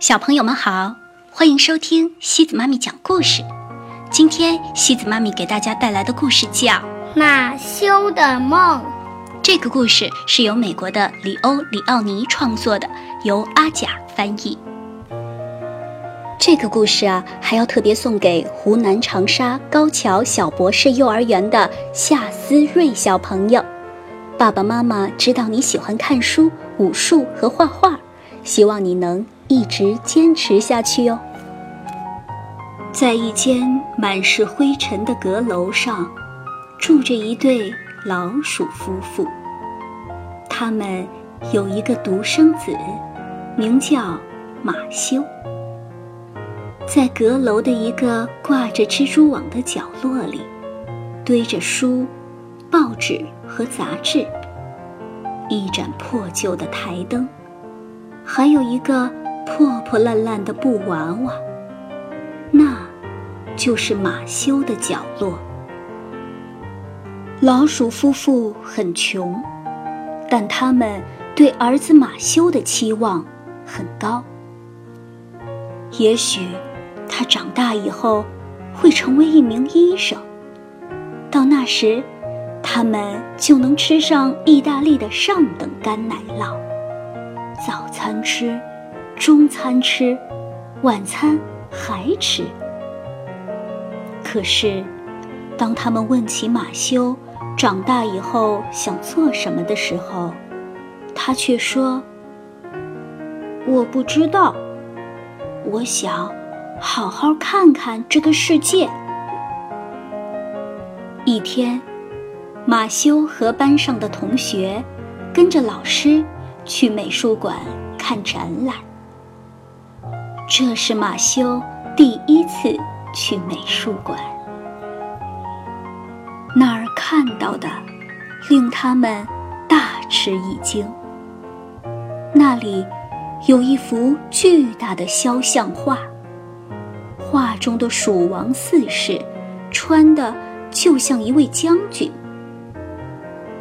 小朋友们好，欢迎收听西子妈咪讲故事。今天西子妈咪给大家带来的故事叫《马修的梦》。这个故事是由美国的里欧·里奥尼创作的，由阿甲翻译。这个故事啊，还要特别送给湖南长沙高桥小博士幼儿园的夏思睿小朋友。爸爸妈妈知道你喜欢看书、武术和画画，希望你能。一直坚持下去哟。在一间满是灰尘的阁楼上，住着一对老鼠夫妇。他们有一个独生子，名叫马修。在阁楼的一个挂着蜘蛛网的角落里，堆着书、报纸和杂志，一盏破旧的台灯，还有一个。破破烂烂的布娃娃，那，就是马修的角落。老鼠夫妇很穷，但他们对儿子马修的期望很高。也许，他长大以后会成为一名医生。到那时，他们就能吃上意大利的上等干奶酪，早餐吃。中餐吃，晚餐还吃。可是，当他们问起马修长大以后想做什么的时候，他却说：“我不知道。我想好好看看这个世界。”一天，马修和班上的同学跟着老师去美术馆看展览。这是马修第一次去美术馆，那儿看到的令他们大吃一惊。那里有一幅巨大的肖像画，画中的蜀王四世穿的就像一位将军。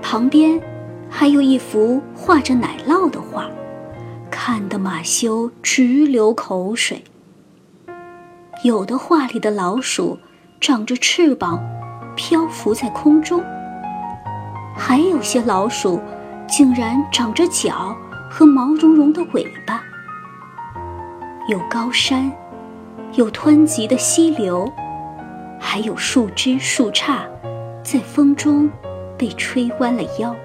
旁边还有一幅画着奶酪的画。看得马修直流口水。有的画里的老鼠长着翅膀，漂浮在空中；还有些老鼠竟然长着脚和毛茸茸的尾巴。有高山，有湍急的溪流，还有树枝树杈在风中被吹弯了腰。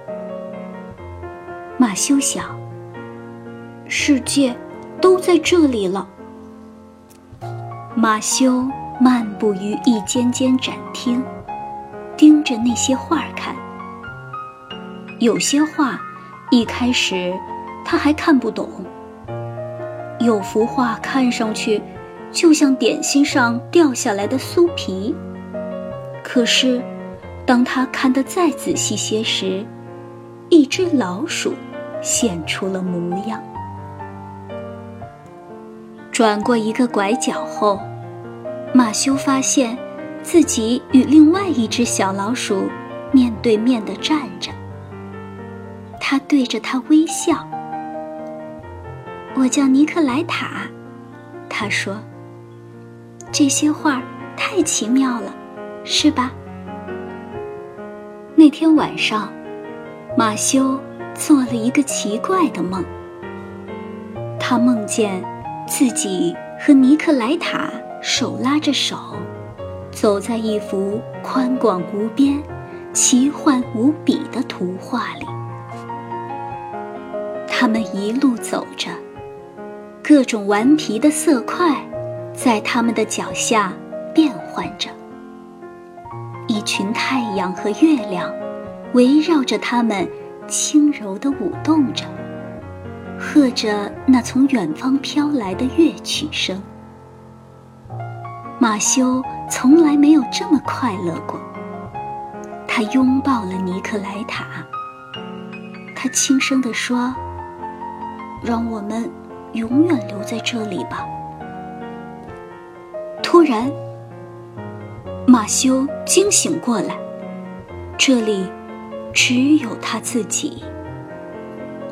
马修想。世界都在这里了。马修漫步于一间间展厅，盯着那些画看。有些画一开始他还看不懂，有幅画看上去就像点心上掉下来的酥皮。可是，当他看得再仔细些时，一只老鼠现出了模样。转过一个拐角后，马修发现自己与另外一只小老鼠面对面的站着。他对着他微笑。我叫尼克莱塔，他说：“这些画太奇妙了，是吧？”那天晚上，马修做了一个奇怪的梦。他梦见。自己和尼克莱塔手拉着手，走在一幅宽广无边、奇幻无比的图画里。他们一路走着，各种顽皮的色块在他们的脚下变换着。一群太阳和月亮围绕着他们，轻柔地舞动着。和着那从远方飘来的乐曲声，马修从来没有这么快乐过。他拥抱了尼克莱塔，他轻声地说：“让我们永远留在这里吧。”突然，马修惊醒过来，这里只有他自己，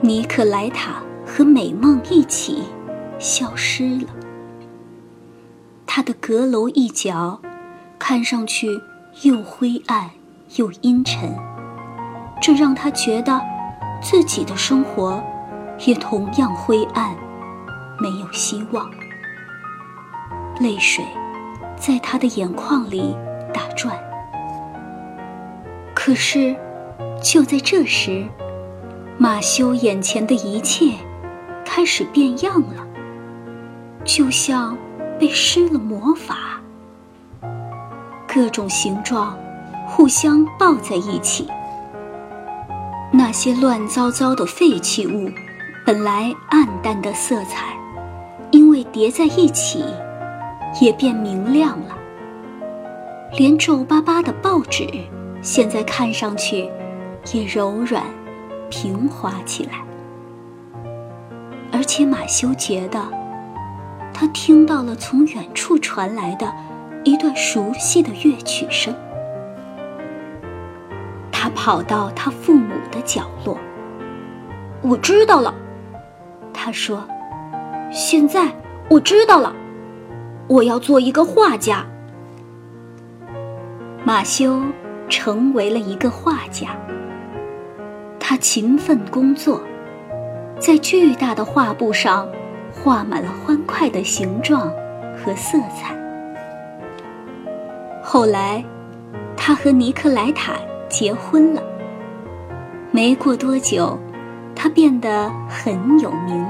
尼克莱塔。和美梦一起消失了。他的阁楼一角，看上去又灰暗又阴沉，这让他觉得自己的生活也同样灰暗，没有希望。泪水在他的眼眶里打转。可是，就在这时，马修眼前的一切开始变样了，就像被施了魔法。各种形状互相抱在一起。那些乱糟糟的废弃物，本来暗淡的色彩，因为叠在一起。也变明亮了，连皱巴巴的报纸，现在看上去也柔软、平滑起来。而且马修觉得，他听到了从远处传来的一段熟悉的乐曲声。他跑到他父母的角落。我知道了，他说：“现在我知道了。”我要做一个画家。马修成为了一个画家。他勤奋工作，在巨大的画布上画满了欢快的形状和色彩。后来，他和尼克莱塔结婚了。没过多久，他变得很有名。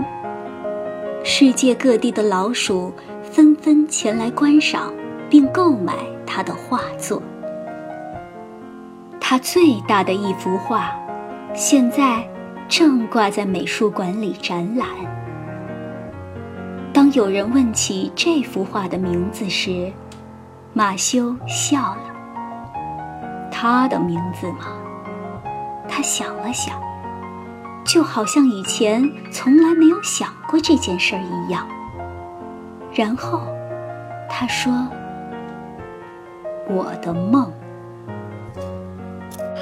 世界各地的老鼠。纷纷前来观赏，并购买他的画作。他最大的一幅画，现在正挂在美术馆里展览。当有人问起这幅画的名字时，马修笑了。他的名字吗？他想了想，就好像以前从来没有想过这件事儿一样。然后，他说：“我的梦。”